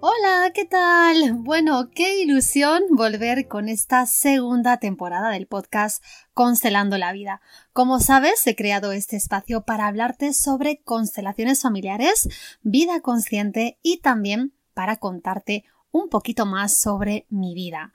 Hola, ¿qué tal? Bueno, qué ilusión volver con esta segunda temporada del podcast Constelando la Vida. Como sabes, he creado este espacio para hablarte sobre constelaciones familiares, vida consciente y también para contarte un poquito más sobre mi vida.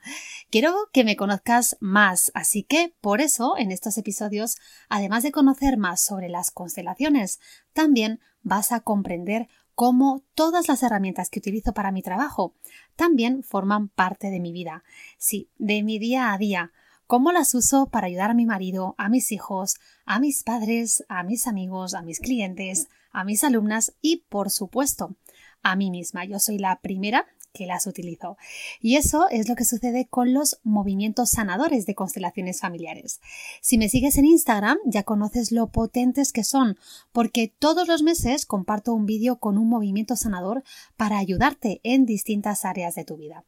Quiero que me conozcas más, así que por eso en estos episodios, además de conocer más sobre las constelaciones, también vas a comprender cómo todas las herramientas que utilizo para mi trabajo también forman parte de mi vida, sí, de mi día a día, cómo las uso para ayudar a mi marido, a mis hijos, a mis padres, a mis amigos, a mis clientes, a mis alumnas y, por supuesto, a mí misma. Yo soy la primera que las utilizo. Y eso es lo que sucede con los movimientos sanadores de constelaciones familiares. Si me sigues en Instagram ya conoces lo potentes que son, porque todos los meses comparto un vídeo con un movimiento sanador para ayudarte en distintas áreas de tu vida.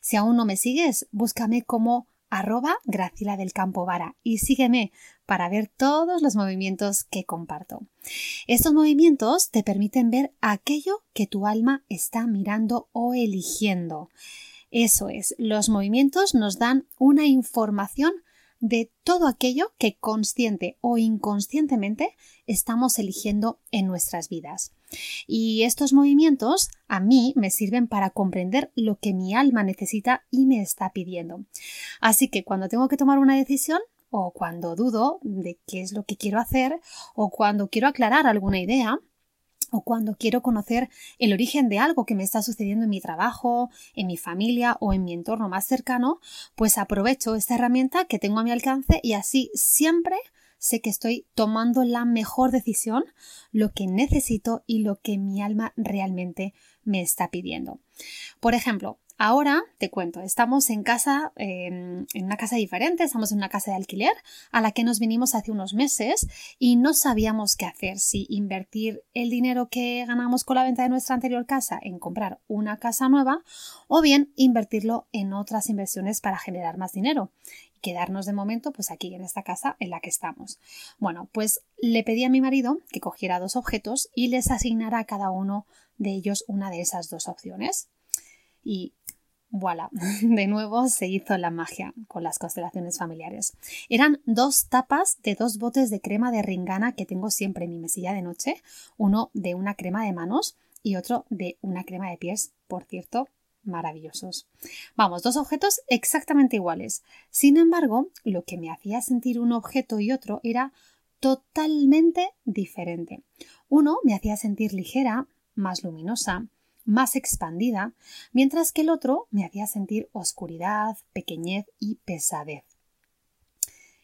Si aún no me sigues, búscame como arroba Gracila del Campo Vara y sígueme para ver todos los movimientos que comparto. Estos movimientos te permiten ver aquello que tu alma está mirando o eligiendo. Eso es, los movimientos nos dan una información de todo aquello que consciente o inconscientemente estamos eligiendo en nuestras vidas. Y estos movimientos a mí me sirven para comprender lo que mi alma necesita y me está pidiendo. Así que cuando tengo que tomar una decisión, o cuando dudo de qué es lo que quiero hacer, o cuando quiero aclarar alguna idea, o cuando quiero conocer el origen de algo que me está sucediendo en mi trabajo, en mi familia o en mi entorno más cercano, pues aprovecho esta herramienta que tengo a mi alcance y así siempre sé que estoy tomando la mejor decisión, lo que necesito y lo que mi alma realmente me está pidiendo. Por ejemplo, Ahora te cuento, estamos en casa, em, en una casa diferente, estamos en una casa de alquiler a la que nos vinimos hace unos meses y no sabíamos qué hacer, si invertir el dinero que ganamos con la venta de nuestra anterior casa en comprar una casa nueva o bien invertirlo en otras inversiones para generar más dinero y quedarnos de momento pues aquí en esta casa en la que estamos. Bueno, pues le pedí a mi marido que cogiera dos objetos y les asignara a cada uno de ellos una de esas dos opciones. Y voilà, de nuevo se hizo la magia con las constelaciones familiares. Eran dos tapas de dos botes de crema de ringana que tengo siempre en mi mesilla de noche, uno de una crema de manos y otro de una crema de pies, por cierto, maravillosos. Vamos, dos objetos exactamente iguales. Sin embargo, lo que me hacía sentir un objeto y otro era totalmente diferente. Uno me hacía sentir ligera, más luminosa, más expandida, mientras que el otro me hacía sentir oscuridad, pequeñez y pesadez.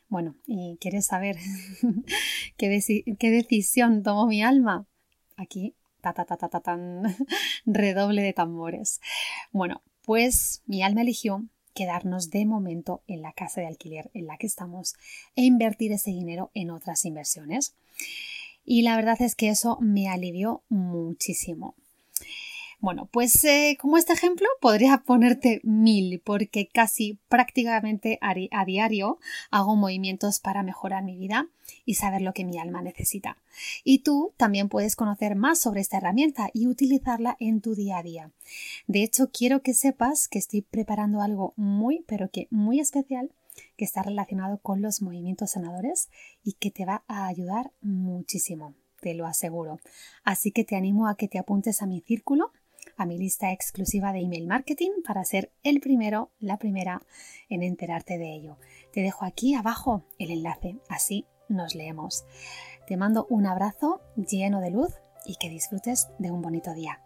Bueno, ¿y quieres saber qué, decisión tomó mi alma? Aquí, ta, ta, ta, ta, ta, tan, redoble de tambores. Bueno, pues mi alma eligió quedarnos de momento en la casa de alquiler en la que estamos e invertir ese dinero en otras inversiones. Y la verdad es que eso me alivió muchísimo. Bueno, pues eh, como este ejemplo podría ponerte mil porque casi prácticamente a diario hago movimientos para mejorar mi vida y saber lo que mi alma necesita. Y tú también puedes conocer más sobre esta herramienta y utilizarla en tu día a día. De hecho, quiero que sepas que estoy preparando algo muy, pero que muy especial que está relacionado con los movimientos sanadores y que te va a ayudar muchísimo, te lo aseguro. Así que te animo a que te apuntes a mi círculo a mi lista exclusiva de email marketing para ser el primero, la primera en enterarte de ello. Te dejo aquí abajo el enlace, así nos leemos. Te mando un abrazo lleno de luz y que disfrutes de un bonito día.